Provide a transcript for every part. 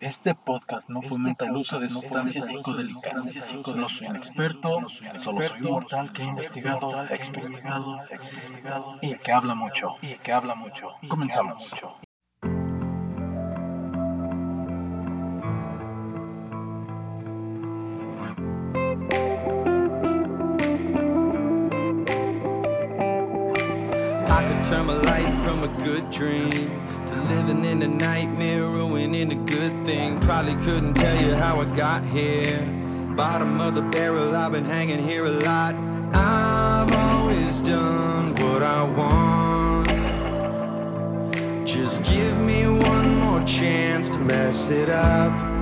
Este podcast no fomenta el uso de sustancias psicodélicas. No soy un experto, solo soy un mortal que ha investigado, investigado, investigado y que habla mucho. Y que habla mucho. Comenzamos. I could turn my life from a good dream to living in a nightmare, ruining a thing. Probably couldn't tell you how I got here. Bottom of the barrel, I've been hanging here a lot. I've always done what I want. Just give me one more chance to mess it up.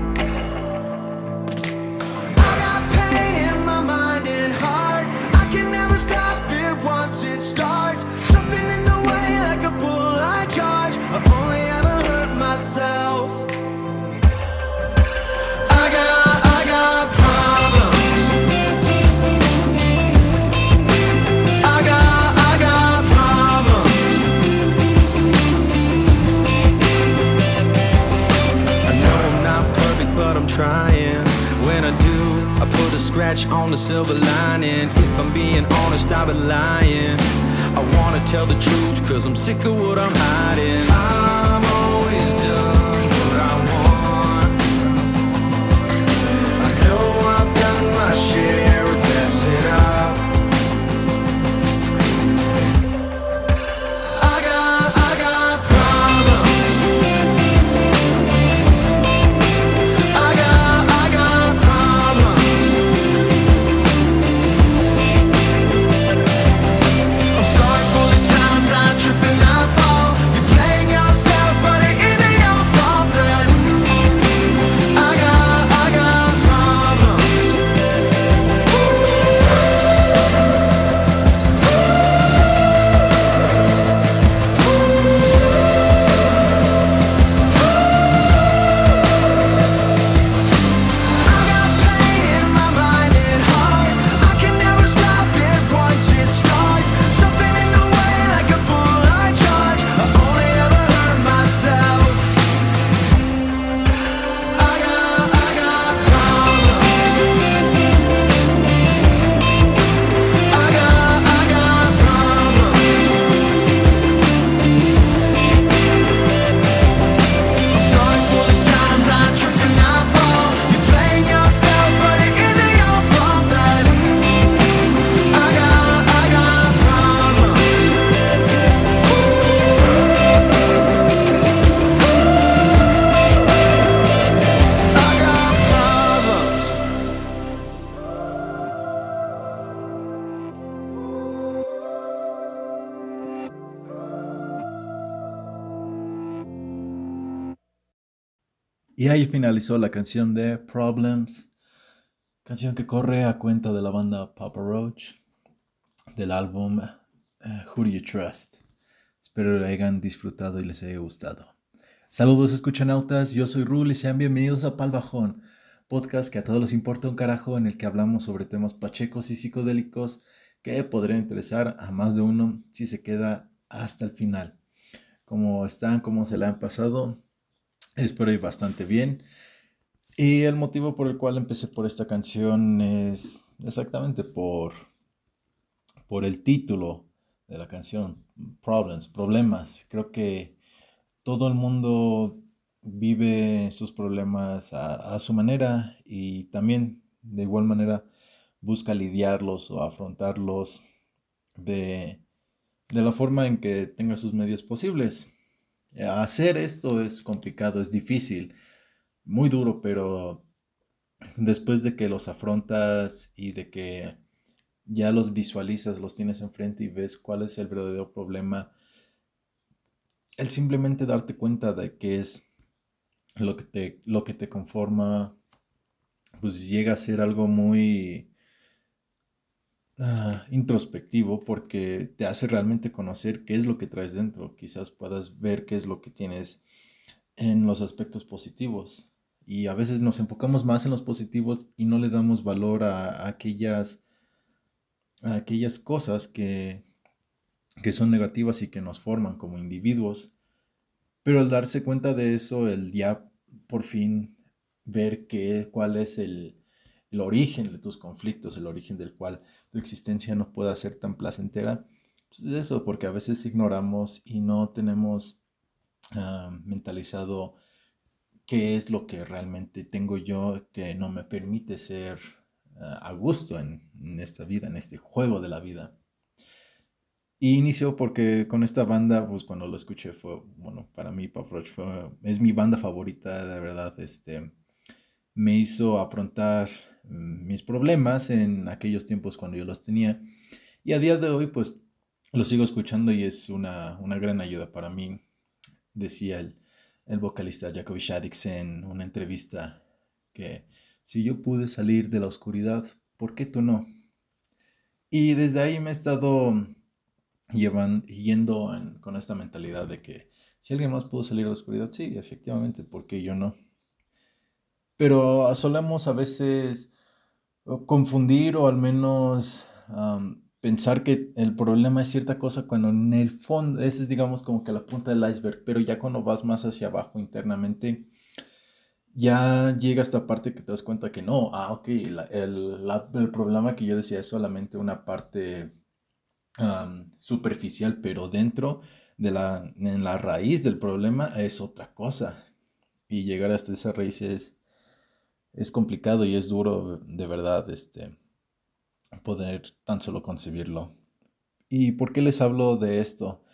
Scratch on the silver lining. If I'm being honest, I've been lying. I wanna tell the truth, cause I'm sick of what I'm hiding. I've Y ahí finalizó la canción de Problems, canción que corre a cuenta de la banda Papa Roach del álbum eh, Who Do You Trust. Espero lo hayan disfrutado y les haya gustado. Saludos escuchanautas, yo soy Rul y sean bienvenidos a Pal Bajón, podcast que a todos les importa un carajo en el que hablamos sobre temas pachecos y psicodélicos que podrían interesar a más de uno si se queda hasta el final. ¿Cómo están? ¿Cómo se la han pasado? Espero ir bastante bien. Y el motivo por el cual empecé por esta canción es exactamente por, por el título de la canción, Problems, problemas. Creo que todo el mundo vive sus problemas a, a su manera y también de igual manera busca lidiarlos o afrontarlos de, de la forma en que tenga sus medios posibles. Hacer esto es complicado, es difícil, muy duro, pero después de que los afrontas y de que ya los visualizas, los tienes enfrente y ves cuál es el verdadero problema, el simplemente darte cuenta de qué es lo que te, lo que te conforma, pues llega a ser algo muy ah, introspectivo porque te hace realmente conocer qué es lo que traes dentro. Quizás puedas ver qué es lo que tienes en los aspectos positivos. Y a veces nos enfocamos más en los positivos y no le damos valor a, aquellas, a aquellas cosas que, que son negativas y que nos forman como individuos. Pero al darse cuenta de eso, el ya por fin ver qué, cuál es el, el origen de tus conflictos, el origen del cual tu existencia no pueda ser tan placentera. Pues es eso, porque a veces ignoramos y no tenemos ah, mentalizado qué es lo que realmente tengo yo que no me permite ser ah, a gusto en, en, esta vida, en este juego de la vida. Y inició porque con esta banda, pues cuando lo escuché fue, bueno, para mí Pop Roach fue, es mi banda favorita, de verdad, este, me hizo afrontar mis problemas en aquellos tiempos cuando yo los tenía. Y a día de hoy, pues lo sigo escuchando y es una, una gran ayuda para mí, decía el, el vocalista Jacoby Shaddix en una entrevista que si yo pude salir de la oscuridad, ¿por qué tú no? Y desde ahí me he estado llevan, yendo con esta mentalidad de que si alguien más pudo salir de la oscuridad, sí, efectivamente, ¿por qué yo no? Pero solemos a veces confundir o al menos pensar que el problema es cierta cosa cuando en el fondo, esa es digamos como que la punta del iceberg, pero ya cuando vas más hacia abajo internamente, ya llega esta parte que te das cuenta que no, ah, ok, el, el, problema que yo decía es solamente una parte superficial, pero dentro de la, en la raíz del problema es otra cosa. Y llegar hasta esa raíz es, es complicado y es duro de verdad este, poder tan solo concebirlo. ¿Y por qué les hablo de esto?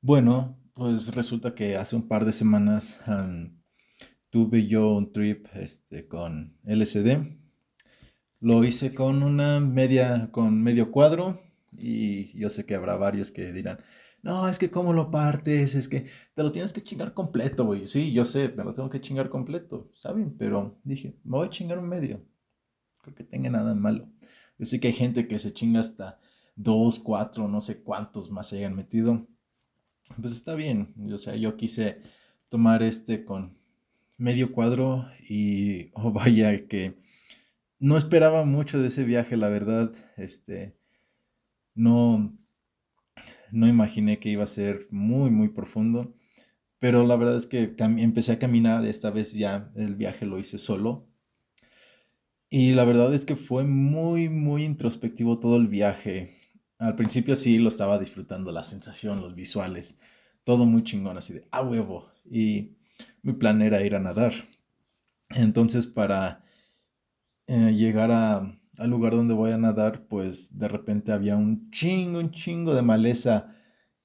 Bueno, pues resulta que hace un par de semanas tuve yo un trip este, con LCD. Lo hice con una media, con medio cuadro y yo sé que habrá varios que dirán, no, es que cómo lo partes, es que te lo tienes que chingar completo, güey. Sí, yo sé, me lo tengo que chingar completo, está bien, pero dije, me voy a chingar un medio. Creo que tenga nada malo. Yo sé que hay gente que se chinga hasta dos, cuatro, no sé cuántos más se hayan metido. Pues está bien, o sea, yo quise tomar este con medio cuadro y, oh vaya, que no esperaba mucho de ese viaje, la verdad, este no, no imaginé que iba a ser muy, muy profundo. Pero la verdad es que empecé a caminar, esta vez ya el viaje lo hice solo. Y la verdad es que fue muy, muy introspectivo todo el viaje. Al principio sí lo estaba disfrutando, la sensación, los visuales, todo muy chingón, así de a huevo. Y mi plan era ir a nadar. Entonces para eh, llegar a, al lugar donde voy a nadar, pues de repente había un chingo, un chingo de maleza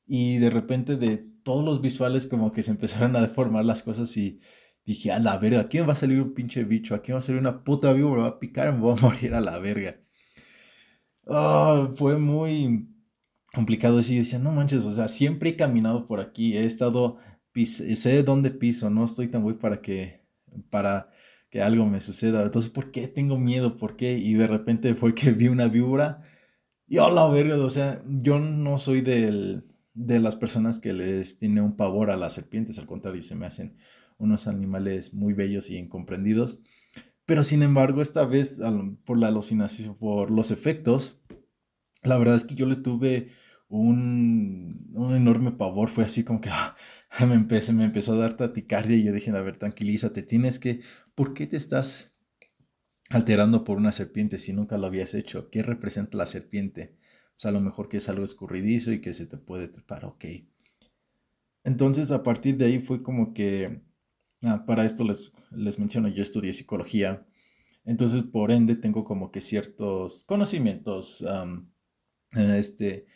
y de repente de todos los visuales como que se empezaron a deformar las cosas y dije, a la verga, me va a salir un pinche bicho, aquí me va a salir una puta víbora, va a picar, me voy a morir a la verga. Ah, fue muy complicado eso. Y decía, no manches, o sea, siempre he caminado por aquí, he estado, sé dónde piso, no estoy tan güey para que, para que algo me suceda. Entonces, ¿por qué tengo miedo? ¿Por qué? Y de repente fue que vi una víbora. Y a la verga, o sea, yo no soy del, de las personas que les tiene un pavor a las serpientes, al contrario, se me hacen unos animales muy bellos y incomprendidos. Pero sin embargo, esta vez, por la alucinación, por los efectos, la verdad es que yo le tuve un, un enorme pavor. Fue así como que ah, me, empecé, me empezó a dar taticardia y yo dije, a ver, tranquilízate, tienes que ¿por qué te estás alterando por una serpiente si nunca lo habías hecho? ¿Qué representa la serpiente? Sea, a lo mejor que es algo escurridizo y que se te puede trepar, ok. Entonces, a partir de ahí fue como que, ah, para esto les, les menciono, yo estudié psicología, entonces por ende tengo como que ciertos conocimientos, este,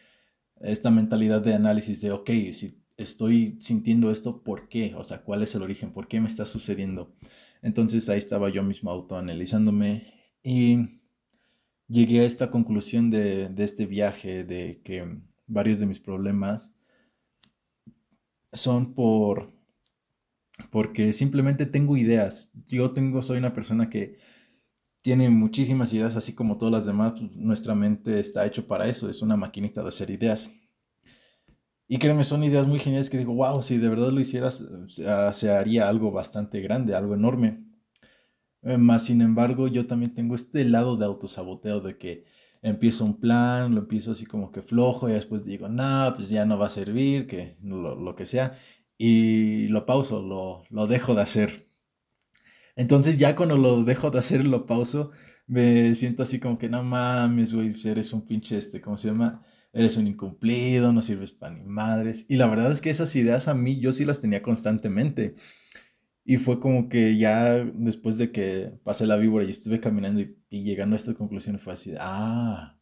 esta mentalidad de análisis de, ok, si estoy sintiendo esto, ¿por qué? O sea, ¿cuál es el origen? ¿Por qué me está sucediendo? Entonces ahí estaba yo mismo autoanalizándome y llegué a esta conclusión de, este viaje, de que varios de mis problemas son por porque simplemente tengo ideas. Yo tengo, soy una persona que tiene muchísimas ideas, así como todas las demás. Pues, nuestra mente está hecho para eso, es una maquinita de hacer ideas. Y créeme, son ideas muy geniales que digo, wow, si de verdad lo hicieras, se haría algo bastante grande, algo enorme. Eh, más sin embargo, yo también tengo este lado de autosaboteo de que empiezo un plan, lo empiezo así como que flojo y después digo, no, pues ya no va a servir, que lo, lo que sea, y lo pauso, lo, lo dejo de hacer. Entonces ya cuando lo dejo de hacer, lo pauso, me siento así como que no mames, güey, eres un pinche este, ¿cómo se llama? Eres un incumplido, no sirves para ni madres. Y la verdad es que esas ideas a mí yo sí las tenía constantemente. Y fue como que ya después de que pasé la víbora y estuve caminando y, llegando a esta conclusión fue así, ah,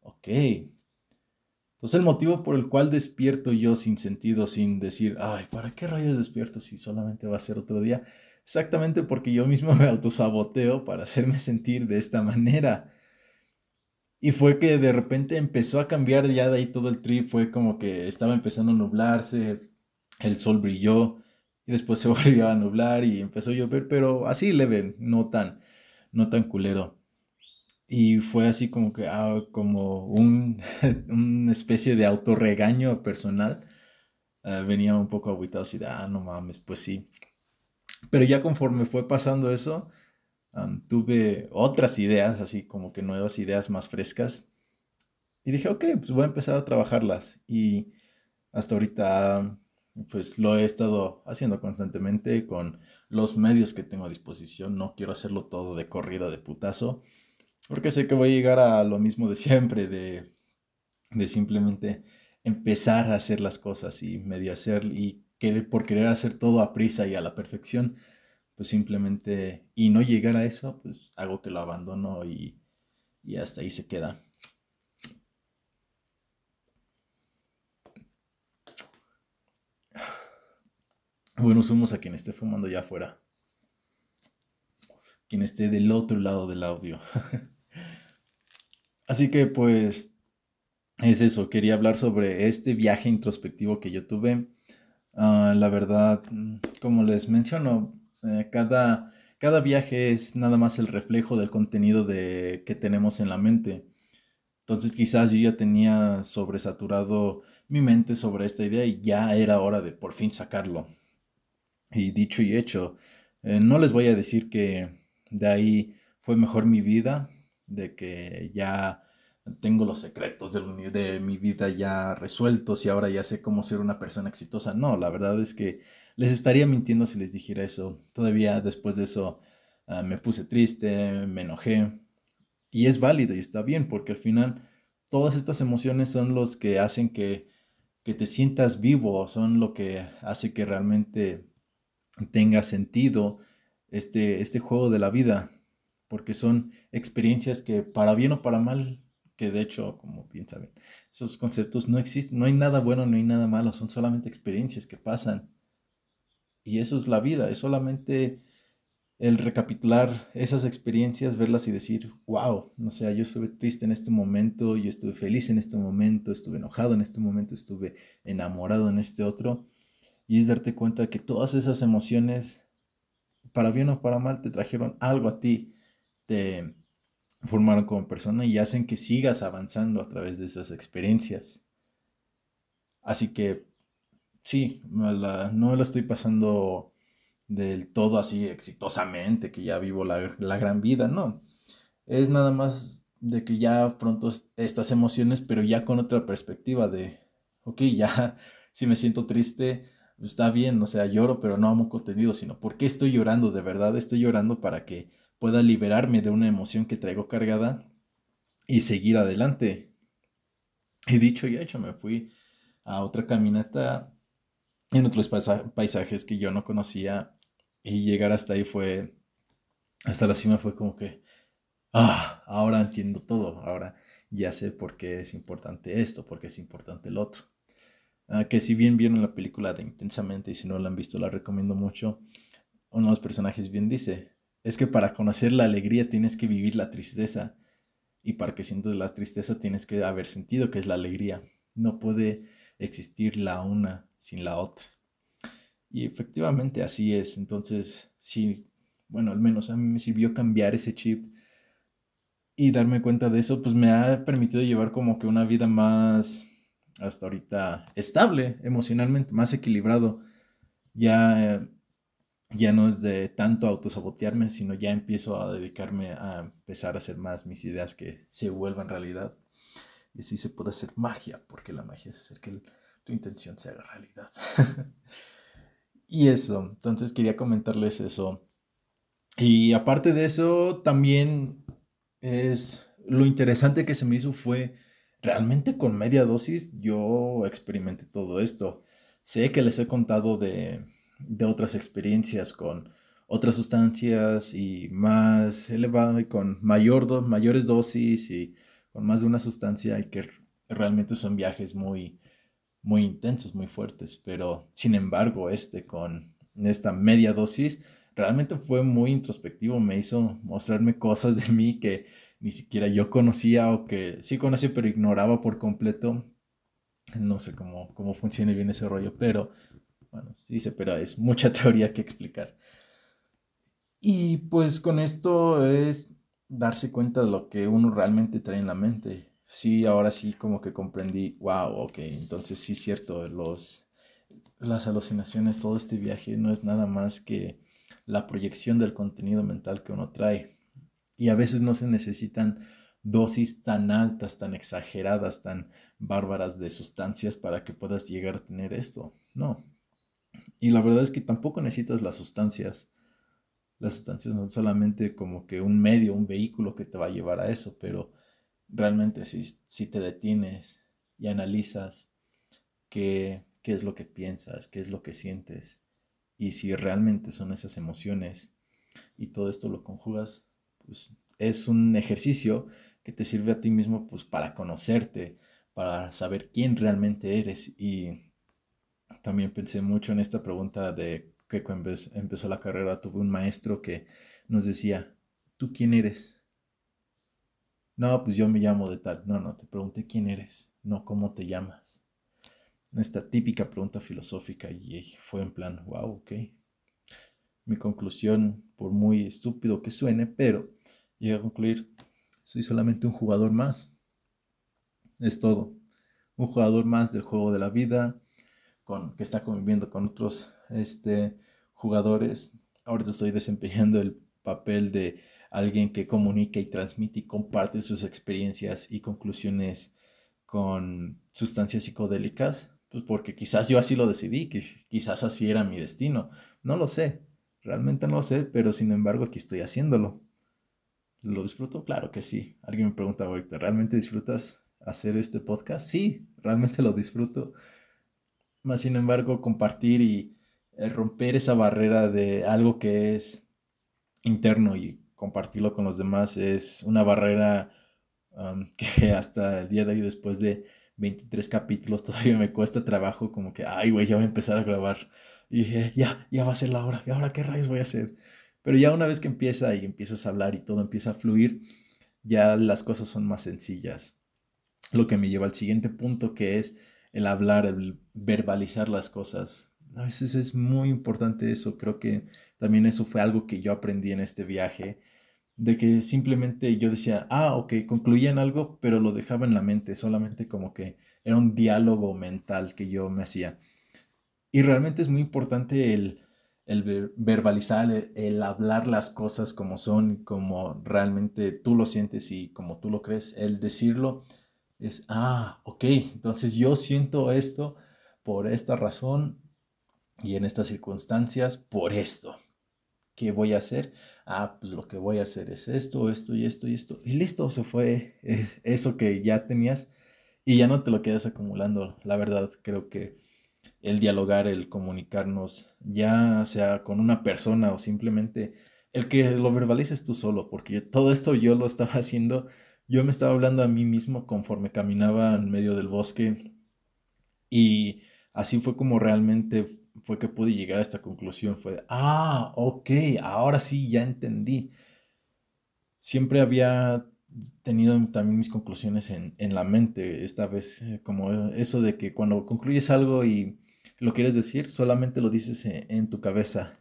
ok. Entonces el motivo por el cual despierto yo sin sentido, sin decir, ay, ¿para qué rayos despierto si solamente va a ser otro día? Exactamente porque yo mismo me autosaboteo para hacerme sentir de esta manera. Y fue que de repente empezó a cambiar ya de ahí todo el trip, fue como que estaba empezando a nublarse, el sol brilló y después se volvió a nublar y empezó a llover, pero así leve, no tan, no tan culero. Y fue así como que, ah, como un, una especie de autorregaño personal. Ah, venía un poco aguitado así de, ah, no mames, pues sí. Pero ya conforme fue pasando eso, tuve otras ideas, así como que nuevas ideas más frescas. Y dije, ok, pues voy a empezar a trabajarlas. Y hasta ahorita pues lo he estado haciendo constantemente con los medios que tengo a disposición. No quiero hacerlo todo de corrida de putazo, porque sé que voy a llegar a lo mismo de siempre, de, de simplemente empezar a hacer las cosas y medio hacer y querer, por querer hacer todo a prisa y a la perfección, pues simplemente, y no llegar a eso, pues hago que lo abandono y, y hasta ahí se queda. Bueno, somos a quien esté fumando ya afuera. Quien esté del otro lado del audio. Así que pues es eso, quería hablar sobre este viaje introspectivo que yo tuve. Ah, la verdad, como les menciono, eh, cada, cada viaje es nada más el reflejo del contenido de, que tenemos en la mente. Entonces quizás yo ya tenía sobresaturado mi mente sobre esta idea y ya era hora de por fin sacarlo. Y dicho y hecho, eh, no les voy a decir que de ahí fue mejor mi vida, de que ya tengo los secretos de, de, mi vida ya resueltos y ahora ya sé cómo ser una persona exitosa. No, la verdad es que les estaría mintiendo si les dijera eso. Todavía después de eso ah, me puse triste, me enojé. Y es válido y está bien porque al final todas estas emociones son los que hacen que, que te sientas vivo, son lo que hace que realmente tenga sentido este, este juego de la vida, porque son experiencias que para bien o para mal, que de hecho, como bien saben, esos conceptos no existen, no hay nada bueno, no hay nada malo, son solamente experiencias que pasan. Y eso es la vida, es solamente el recapitular esas experiencias, verlas y decir, wow, no sé, yo estuve triste en este momento, yo estuve feliz en este momento, estuve enojado en este momento, estuve enamorado en este otro. Y es darte cuenta que todas esas emociones, para bien o para mal, te trajeron algo a ti, te formaron como persona y hacen que sigas avanzando a través de esas experiencias. Así que sí, no la estoy pasando del todo así exitosamente, que ya vivo la, la gran vida, no. Es nada más de que ya afronto estas emociones, pero ya con otra perspectiva de, ok, ya si me siento triste, está bien, o sea, lloro, pero no amo contenido, sino ¿por qué estoy llorando? De verdad estoy llorando para que pueda liberarme de una emoción que traigo cargada y seguir adelante. Y dicho y hecho, me fui a otra caminata en otros paisajes que yo no conocía y llegar hasta ahí fue, hasta la cima fue como que, ah, ahora entiendo todo, ahora ya sé por qué es importante esto, por qué es importante el otro. Ah, que si bien vieron la película de Intensamente y si no la han visto la recomiendo mucho, uno de los personajes bien dice, es que para conocer la alegría tienes que vivir la tristeza y para que sientas la tristeza tienes que haber sentido que es la alegría. No puede existir la una sin la otra. Y efectivamente así es. Entonces, sí, bueno, al menos a mí me sirvió cambiar ese chip y darme cuenta de eso, pues me ha permitido llevar como que una vida más hasta ahorita estable emocionalmente, más equilibrado. Ya, ya no es de tanto autosabotearme, sino ya empiezo a dedicarme a empezar a hacer más mis ideas que se vuelvan realidad. Y así se puede hacer magia, porque la magia es hacer que intención se haga realidad. y eso, entonces quería comentarles eso. Y aparte de eso, también es lo interesante que se me hizo fue realmente con media dosis yo experimenté todo esto. Sé que les he contado de, de otras experiencias con otras sustancias y más elevado y con mayor mayores dosis y con más de una sustancia y que realmente son viajes muy muy intensos, muy fuertes, pero sin embargo este con esta media dosis realmente fue muy introspectivo, me hizo mostrarme cosas de mí que ni siquiera yo conocía o que sí conocía pero ignoraba por completo. No sé cómo, cómo funciona bien ese rollo, pero bueno, sí sé, pero es mucha teoría que explicar. Y pues con esto es darse cuenta de lo que uno realmente trae en la mente. Sí, ahora sí como que comprendí, wow, ok, entonces sí es cierto, los, las alucinaciones, todo este viaje no es nada más que la proyección del contenido mental que uno trae. Y a veces no se necesitan dosis tan altas, tan exageradas, tan bárbaras de sustancias para que puedas llegar a tener esto. No. Y la verdad es que tampoco necesitas las sustancias. Las sustancias no son solamente como que un medio, un vehículo que te va a llevar a eso, pero realmente si, si te detienes y analizas qué, qué es lo que piensas, qué es lo que sientes, y si realmente son esas emociones y todo esto lo conjugas pues, es un ejercicio que te sirve a ti mismo pues para conocerte, para saber quién realmente eres y también pensé mucho en esta pregunta de que cuando empezó la carrera tuve un maestro que nos decía, ¿tú quién eres? No, pues yo me llamo de tal. No, no, te pregunté quién eres, no cómo te llamas. Esta típica pregunta filosófica y fue en plan, wow, ok. Mi conclusión, por muy estúpido que suene, pero Llega a concluir, soy solamente un jugador más. Es todo. Un jugador más del juego de la vida, con, que está conviviendo con otros este, jugadores. Ahorita estoy desempeñando el papel de alguien que comunica y transmite y comparte sus experiencias y conclusiones con sustancias psicodélicas, pues porque quizás yo así lo decidí, quizás así era mi destino. No lo sé, realmente no lo sé, pero sin embargo aquí estoy haciéndolo. ¿Lo disfruto? Claro que sí. Alguien me pregunta ahorita, ¿realmente disfrutas hacer este podcast? Sí, realmente lo disfruto. Más sin embargo, compartir y eh, romper esa barrera de algo que es interno y compartirlo con los demás es una barrera que hasta el día de hoy, después de 23 capítulos, todavía me cuesta trabajo como que, ay, güey, ya voy a empezar a grabar. Y ya, ya va a ser la hora. ¿Y ahora qué rayos voy a hacer? Pero ya una vez que empieza y empiezas a hablar y todo empieza a fluir, ya las cosas son más sencillas. Lo que me lleva al siguiente punto que es el hablar, el verbalizar las cosas. A veces es muy importante eso. Creo que también eso fue algo que yo aprendí en este viaje. De que simplemente yo decía, ah, ok, concluía en algo, pero lo dejaba en la mente, solamente como que era un diálogo mental que yo me hacía. Y realmente es muy importante el el verbalizar, el, hablar las cosas como son, como realmente tú lo sientes y como tú lo crees, el decirlo es, ah, ok, entonces yo siento esto por esta razón y en estas circunstancias por esto. ¿Qué voy a hacer? Ah, pues lo que voy a hacer es esto, esto y esto y esto. Y listo, se fue eso que ya tenías y ya no te lo quedas acumulando. La verdad, creo que el dialogar, el comunicarnos, ya sea con una persona o simplemente el que lo verbalices tú solo, porque todo esto yo lo estaba haciendo, yo me estaba hablando a mí mismo conforme caminaba en medio del bosque y así fue como realmente fue que pude llegar a esta conclusión, fue, ah, ok, ahora sí, ya entendí. Siempre había tenido también mis conclusiones en, en la mente, esta vez eh, como eso de que cuando concluyes algo y lo quieres decir, solamente lo dices e, en, tu cabeza.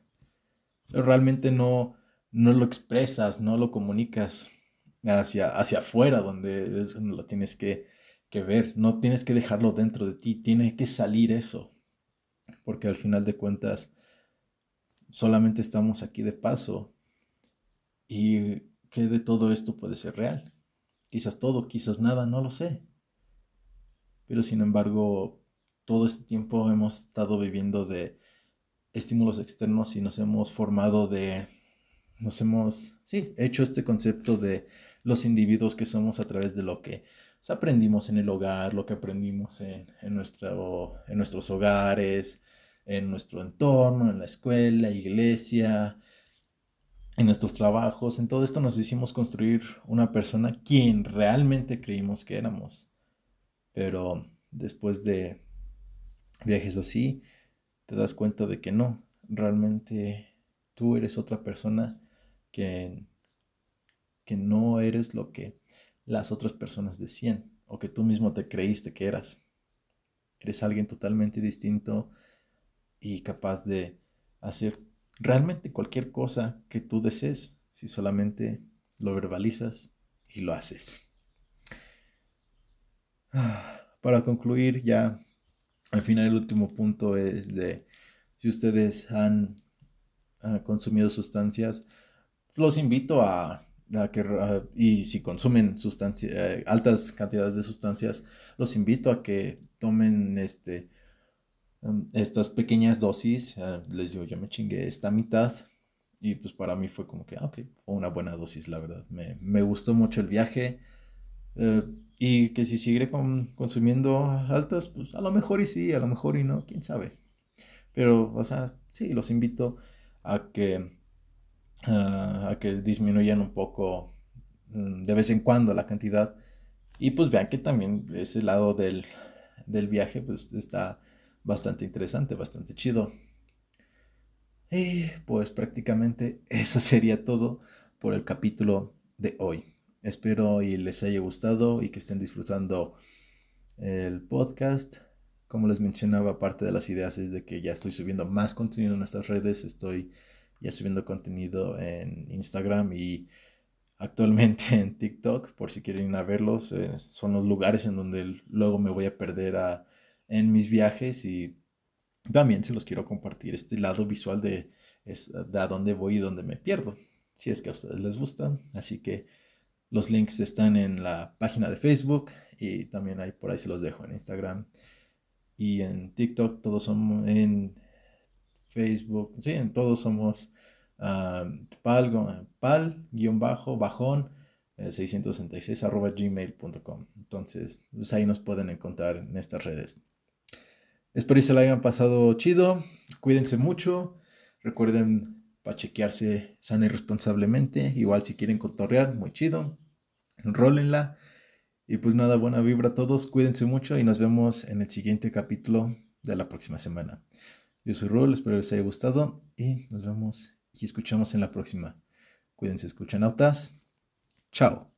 Realmente no, no lo expresas, no lo comunicas hacia, hacia afuera, donde es lo tienes que, que ver. No tienes que dejarlo dentro de ti, tiene que salir eso. Porque al final de cuentas, solamente estamos aquí de paso. Y que de todo esto puede ser real. Quizás todo, quizás nada, no lo sé. Pero sin embargo, todo este tiempo hemos estado viviendo de estímulos externos y nos hemos formado de, nos hemos, sí, hecho este concepto de los individuos que somos a través de lo que aprendimos en el hogar, lo que aprendimos en, nuestro, en nuestros hogares, en nuestro entorno, en la escuela, iglesia, en nuestros trabajos. En todo esto nos hicimos construir una persona quien realmente creímos que éramos. Pero después de viajes así, te das cuenta de que no, realmente tú eres otra persona que, que no eres lo que las otras personas decían o que tú mismo te creíste que eras. Eres alguien totalmente distinto y capaz de hacer realmente cualquier cosa que tú desees si solamente lo verbalizas y lo haces. Para concluir ya, al final el último punto es de si ustedes han consumido sustancias, los invito a, que, y si consumen eh, altas cantidades de sustancias, los invito a que tomen este, um, estas pequeñas dosis. Eh, les digo, yo me chingué esta mitad y pues para mí fue como que, ah, ok, fue una buena dosis, la verdad. Me, me gustó mucho el viaje. Eh, y que si seguiré consumiendo altas, pues a lo mejor y sí, a lo mejor y no, quién sabe. Pero, o sea, sí, los invito a que, a que disminuyan un poco mm, de vez en cuando la cantidad. Y pues vean que también ese lado del, del viaje pues está bastante interesante, bastante chido. Y pues prácticamente eso sería todo por el capítulo de hoy. Espero y les haya gustado y que estén disfrutando el podcast. Como les mencionaba, parte de las ideas es de que ya estoy subiendo más contenido en nuestras redes. Estoy ya subiendo contenido en Instagram y actualmente en TikTok, por si quieren ir a verlos. Eh, son los lugares en donde luego me voy a perder en mis viajes y también se los quiero compartir este lado visual de, de a dónde voy y dónde me pierdo, si es que a ustedes les gusta. Así que los links están en la página de Facebook y también ahí por ahí se los dejo en Instagram y en TikTok todos somos en Facebook, sí, en todos somos uh, pal, pal, guion bajo, bajón, 666 eh, arroba gmail.com. Entonces, pues ahí nos pueden encontrar en estas redes. Espero que se la hayan pasado chido. Cuídense mucho. Recuerden para chequearse sana y responsablemente. Igual si quieren cotorrear, muy chido. Enrólenla. Y pues nada, buena vibra a todos, cuídense mucho y nos vemos en el siguiente capítulo de la próxima semana. Yo soy Rol, espero les haya gustado y nos vemos y escuchamos en la próxima. Cuídense, escuchan autas. Chao.